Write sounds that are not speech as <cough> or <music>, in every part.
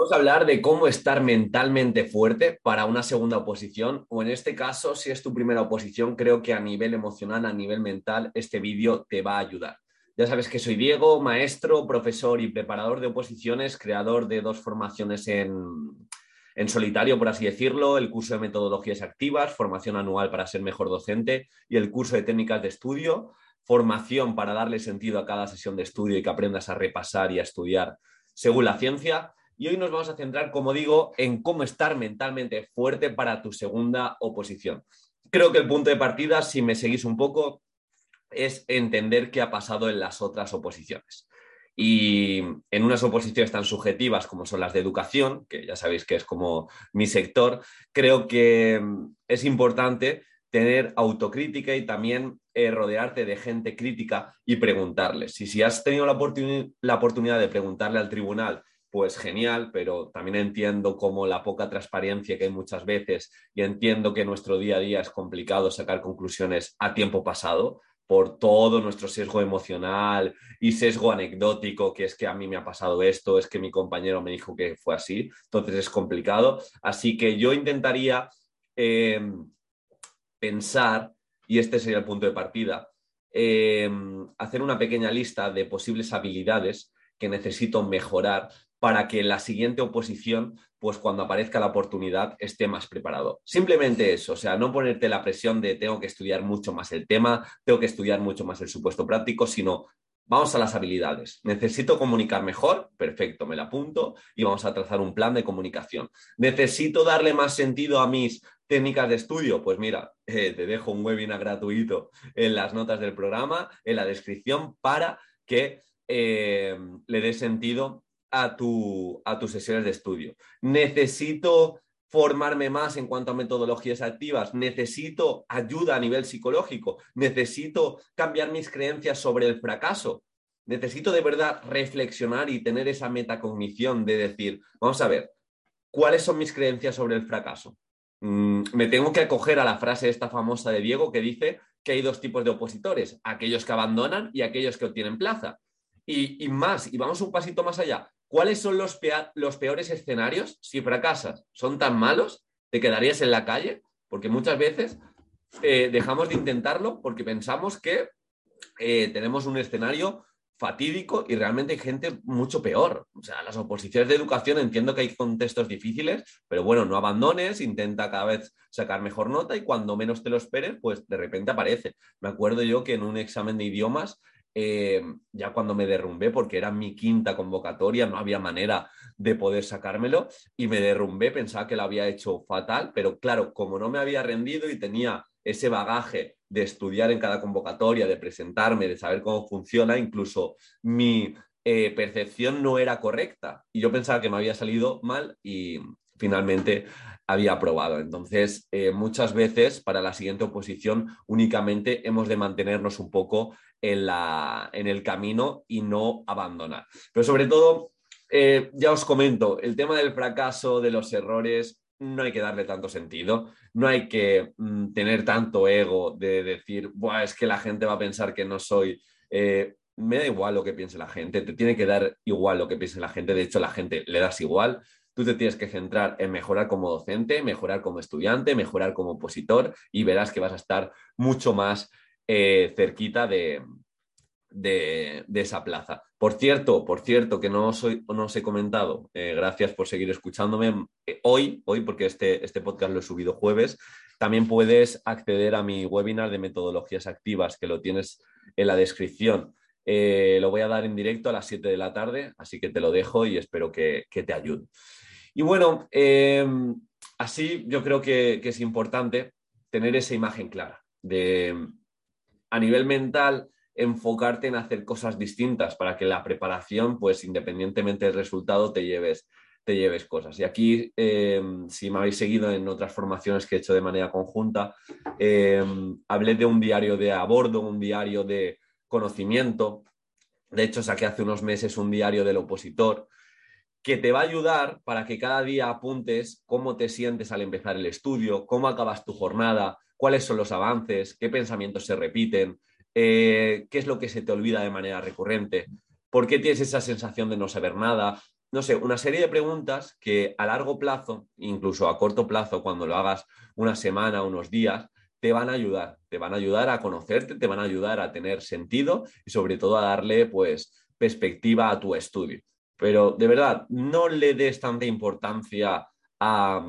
Vamos a hablar de cómo estar mentalmente fuerte para una segunda oposición, o en este caso, si es tu primera oposición, creo que a nivel emocional, a nivel mental, este vídeo te va a ayudar. Ya sabes que soy Diego, maestro, profesor y preparador de oposiciones, creador de dos formaciones en, en solitario, por así decirlo, el curso de metodologías activas, formación anual para ser mejor docente y el curso de técnicas de estudio, formación para darle sentido a cada sesión de estudio y que aprendas a repasar y a estudiar según la ciencia. Y hoy nos vamos a centrar, como digo, en cómo estar mentalmente fuerte para tu segunda oposición. Creo que el punto de partida, si me seguís un poco, es entender qué ha pasado en las otras oposiciones. Y en unas oposiciones tan subjetivas como son las de educación, que ya sabéis que es como mi sector, creo que es importante tener autocrítica y también eh, rodearte de gente crítica y preguntarles. Y si has tenido la oportunidad de preguntarle al tribunal pues genial, pero también entiendo como la poca transparencia que hay muchas veces y entiendo que nuestro día a día es complicado sacar conclusiones a tiempo pasado por todo nuestro sesgo emocional y sesgo anecdótico, que es que a mí me ha pasado esto, es que mi compañero me dijo que fue así, entonces es complicado. Así que yo intentaría em, pensar, y este sería el punto de partida, em, hacer una pequeña lista de posibles habilidades que necesito mejorar para que la siguiente oposición, pues cuando aparezca la oportunidad, esté más preparado. Simplemente eso, o sea, no ponerte la presión de tengo que estudiar mucho más el tema, tengo que estudiar mucho más el supuesto práctico, sino vamos a las habilidades. Necesito comunicar mejor, perfecto, me la apunto y vamos a trazar un plan de comunicación. Necesito darle más sentido a mis técnicas de estudio, pues mira, eh, te dejo un webinar gratuito en las notas del programa, en la descripción, para que eh, le dé sentido a, tu, a tus sesiones de estudio. Necesito formarme más en cuanto a metodologías activas, necesito ayuda a nivel psicológico, necesito cambiar mis creencias sobre el fracaso, necesito de verdad reflexionar y tener esa metacognición de decir, vamos a ver, ¿cuáles son mis creencias sobre el fracaso? Mm, me tengo que acoger a la frase esta famosa de Diego que dice que hay dos tipos de opositores, aquellos que abandonan y aquellos que obtienen plaza. Y, y más, y vamos un pasito más allá, ¿Cuáles son los, peores escenarios si fracasas? ¿Son tan malos? ¿Te quedarías en la calle? Porque muchas veces eh, dejamos de intentarlo porque pensamos que eh, tenemos un escenario fatídico y realmente hay gente mucho peor. O sea, las oposiciones de educación entiendo que hay contextos difíciles, pero bueno, no abandones, intenta cada vez sacar mejor nota y cuando menos te lo esperes, pues de repente aparece. Me acuerdo yo que en un examen de idiomas eh, ya cuando me derrumbé, porque era mi quinta convocatoria, no había manera de poder sacármelo y me derrumbé, pensaba que lo había hecho fatal, pero claro, como no me había rendido y tenía ese bagaje de estudiar en cada convocatoria, de presentarme, de saber cómo funciona, incluso mi eh, percepción no era correcta y yo pensaba que me había salido mal y finalmente había aprobado. Entonces, eh, muchas veces para la siguiente oposición únicamente hemos de mantenernos un poco en, la, en el camino y no abandonar. Pero sobre todo, eh, ya os comento, el tema del fracaso, de los errores, no hay que darle tanto sentido, no hay que mm, tener tanto ego de decir, es que la gente va a pensar que no soy... Eh, me da igual lo que piense la gente, te tiene que dar igual lo que piense la gente, de hecho la gente le das igual, tú te tienes que centrar en mejorar como docente, mejorar como estudiante, mejorar como opositor y verás que vas a estar mucho más eh, cerquita de, de, esa plaza. Por cierto, por cierto, que no, soy, no os he comentado, eh, gracias por seguir escuchándome. Eh, hoy, hoy, porque este, este podcast lo he subido jueves, también puedes acceder a mi webinar de metodologías activas, que lo tienes en la descripción. lo voy a dar en directo a las 7 de la tarde, así que te lo dejo y espero que, te ayude. Y bueno, así yo creo que es importante tener esa imagen clara de a nivel mental, enfocarte en hacer cosas distintas para que la preparación, pues independientemente del resultado, te lleves, te lleves cosas. Y aquí, eh, si me habéis seguido en otras formaciones que he hecho de manera conjunta, eh, hablé de un diario de a bordo, un diario de conocimiento. De hecho, saqué hace unos meses un diario del opositor que te va a ayudar para que cada día apuntes cómo te sientes al empezar el estudio, cómo acabas tu jornada, cuáles son los avances, qué pensamientos se repiten, eh, qué es lo que se te olvida de manera recurrente, por qué tienes esa sensación de no saber nada. No sé, una serie de preguntas que a largo plazo, incluso a corto plazo, cuando lo hagas una semana, unos días, te van a ayudar, te van a ayudar a conocerte, te van a ayudar a tener sentido y sobre todo a darle pues perspectiva a tu estudio. Pero de verdad, no le des tanta importancia a,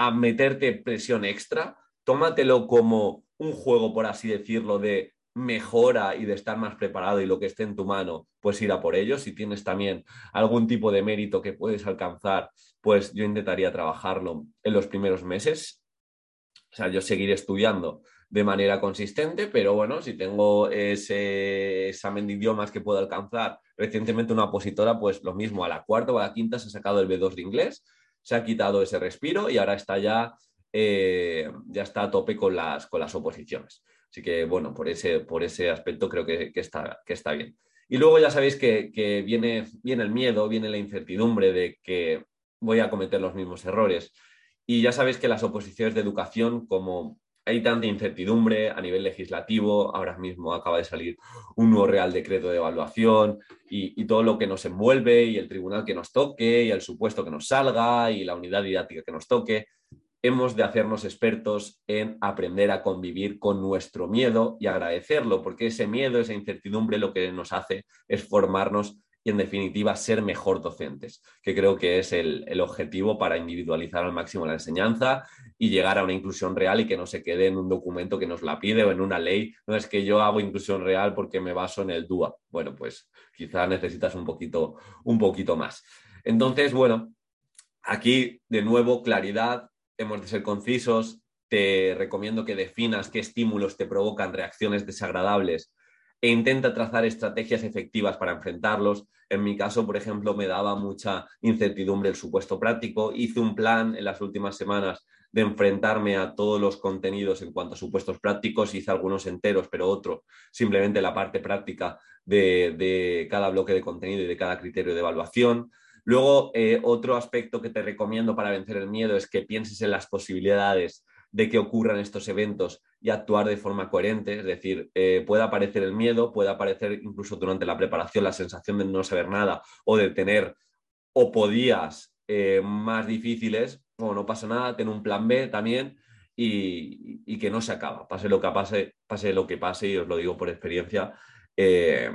a meterte presión extra, tómatelo como un juego, por así decirlo, de mejora y de estar más preparado y lo que esté en tu mano, pues ir a por ello. Si tienes también algún tipo de mérito que puedes alcanzar, pues yo intentaría trabajarlo en los primeros meses. O sea, yo seguiré estudiando de manera consistente, pero bueno, si tengo ese examen de idiomas que puedo alcanzar, recientemente una opositora, pues lo mismo, a la cuarta o a la quinta se ha sacado el B2 de inglés, se ha quitado ese respiro y ahora está ya, eh, ya está a tope con las, con las oposiciones. Así que bueno, por ese, por ese aspecto creo que, está, que está bien. Y luego ya sabéis que, que viene, viene el miedo, viene la incertidumbre de que voy a cometer los mismos errores. Y ya sabéis que las oposiciones de educación, como hay tanta incertidumbre a nivel legislativo, ahora mismo acaba de salir un nuevo Real Decreto de Evaluación y, todo lo que nos envuelve y el tribunal que nos toque y el supuesto que nos salga y la unidad didáctica que nos toque. Hemos de hacernos expertos en aprender a convivir con nuestro miedo y agradecerlo, porque ese miedo, esa incertidumbre lo que nos hace es formarnos en definitiva ser mejor docentes, que creo que es el, objetivo para individualizar al máximo la enseñanza y llegar a una inclusión real y que no se quede en un documento que nos la pide o en una ley. No es que yo hago inclusión real porque me baso en el DUA. Bueno, pues quizá necesitas un poquito, un poquito más. Entonces, bueno, aquí de nuevo claridad, hemos de ser concisos. Te recomiendo que definas qué estímulos te provocan reacciones desagradables e intenta trazar estrategias efectivas para enfrentarlos. En mi caso, por ejemplo, me daba mucha incertidumbre el supuesto práctico. Hice un plan en las últimas semanas de enfrentarme a todos los contenidos en cuanto a supuestos prácticos. Hice algunos enteros, pero otro simplemente la parte práctica de, cada bloque de contenido y de cada criterio de evaluación. Luego, eh, otro aspecto que te recomiendo para vencer el miedo es que pienses en las posibilidades de que ocurran estos eventos y actuar de forma coherente. Es decir, eh, puede aparecer el miedo, puede aparecer incluso durante la preparación la sensación de no saber nada o de tener o podías eh, más difíciles, o no pasa nada, ten un plan B también y, que no se acaba. Pase lo que pase, pase lo que pase, y os lo digo por experiencia, eh,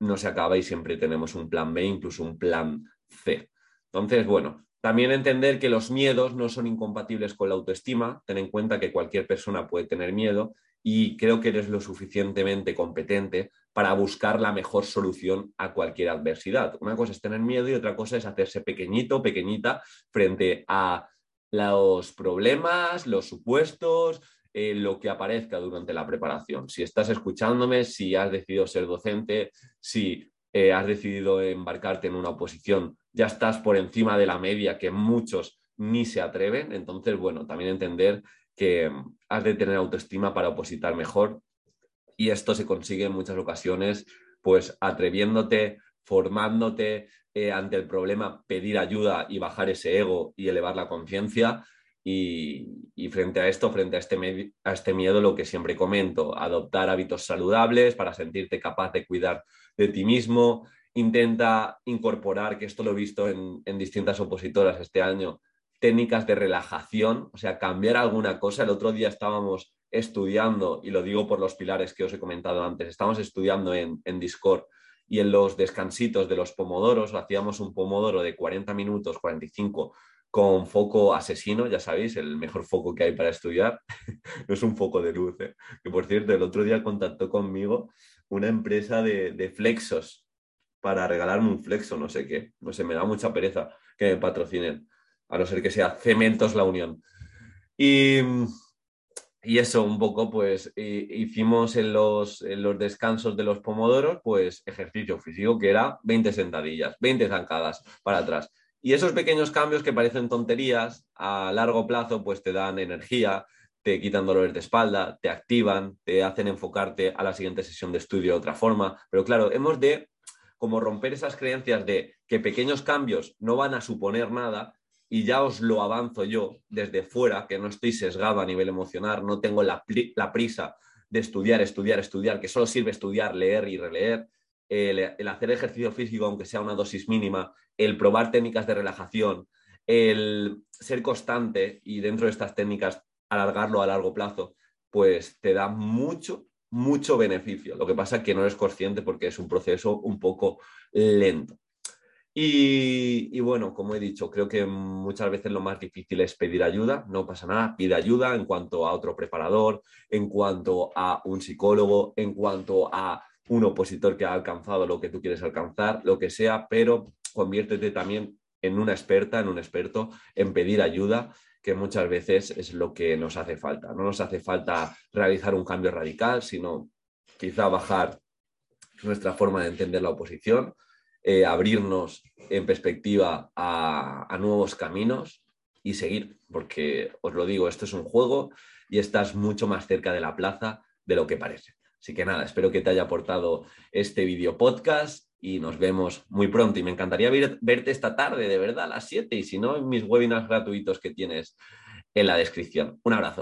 no se acaba y siempre tenemos un plan B, incluso un plan C. Entonces, bueno, también entender que los miedos no son incompatibles con la autoestima. Ten en cuenta que cualquier persona puede tener miedo y creo que eres lo suficientemente competente para buscar la mejor solución a cualquier adversidad. Una cosa es tener miedo y otra cosa es hacerse pequeñito, pequeñita frente a los problemas, los supuestos, eh, lo que aparezca durante la preparación. Si estás escuchándome, si has decidido ser docente, si eh, has decidido embarcarte en una oposición, ya estás por encima de la media que muchos ni se atreven. Entonces, bueno, también entender que mm, has de tener autoestima para opositar mejor y esto se consigue en muchas ocasiones pues atreviéndote, formándote eh, ante el problema, pedir ayuda y bajar ese ego y elevar la conciencia. Y, frente a esto, frente a este, a este miedo, lo que siempre comento, adoptar hábitos saludables para sentirte capaz de cuidar de ti mismo, intenta incorporar, que esto lo he visto en, distintas opositoras este año, técnicas de relajación, o sea, cambiar alguna cosa. El otro día estábamos estudiando, y lo digo por los pilares que os he comentado antes, estábamos estudiando en, en Discord y en los descansitos de los pomodoros, hacíamos un pomodoro de 40 minutos, 45, con foco asesino, ya sabéis, el mejor foco que hay para estudiar, <laughs> no es un foco de luz, ¿eh? que por cierto, el otro día contactó conmigo una empresa de, flexos para regalarme un flexo, no sé qué. No sé, me da mucha pereza que me patrocinen, a no ser que sea Cementos La Unión. Y, y eso un poco, pues hicimos en los, en los, descansos de los pomodoros, pues ejercicio físico, que era 20 sentadillas, 20 zancadas para atrás. Y esos pequeños cambios que parecen tonterías, a largo plazo, pues te dan energía, te quitan dolores de espalda, te activan, te hacen enfocarte a la siguiente sesión de estudio de otra forma. Pero claro, hemos de como romper esas creencias de que pequeños cambios no van a suponer nada y ya os lo avanzo yo desde fuera, que no estoy sesgado a nivel emocional, no tengo la, prisa de estudiar, estudiar, estudiar, que solo sirve estudiar, leer y releer, el, hacer ejercicio físico, aunque sea una dosis mínima, el probar técnicas de relajación, el ser constante y dentro de estas técnicas alargarlo a largo plazo, pues te da mucho, mucho beneficio. Lo que pasa es que no eres consciente porque es un proceso un poco lento. Y, bueno, como he dicho, creo que muchas veces lo más difícil es pedir ayuda, no pasa nada, pide ayuda en cuanto a otro preparador, en cuanto a un psicólogo, en cuanto a un opositor que ha alcanzado lo que tú quieres alcanzar, lo que sea, pero conviértete también en una experta, en un experto, en pedir ayuda, que muchas veces es lo que nos hace falta. No nos hace falta realizar un cambio radical, sino quizá bajar nuestra forma de entender la oposición, eh, abrirnos en perspectiva a, nuevos caminos y seguir, porque os lo digo, esto es un juego y estás mucho más cerca de la plaza de lo que parece. Así que nada, espero que te haya aportado este video podcast y nos vemos muy pronto. Y me encantaría verte esta tarde, de verdad, a las 7 y si no, en mis webinars gratuitos que tienes en la descripción. Un abrazo.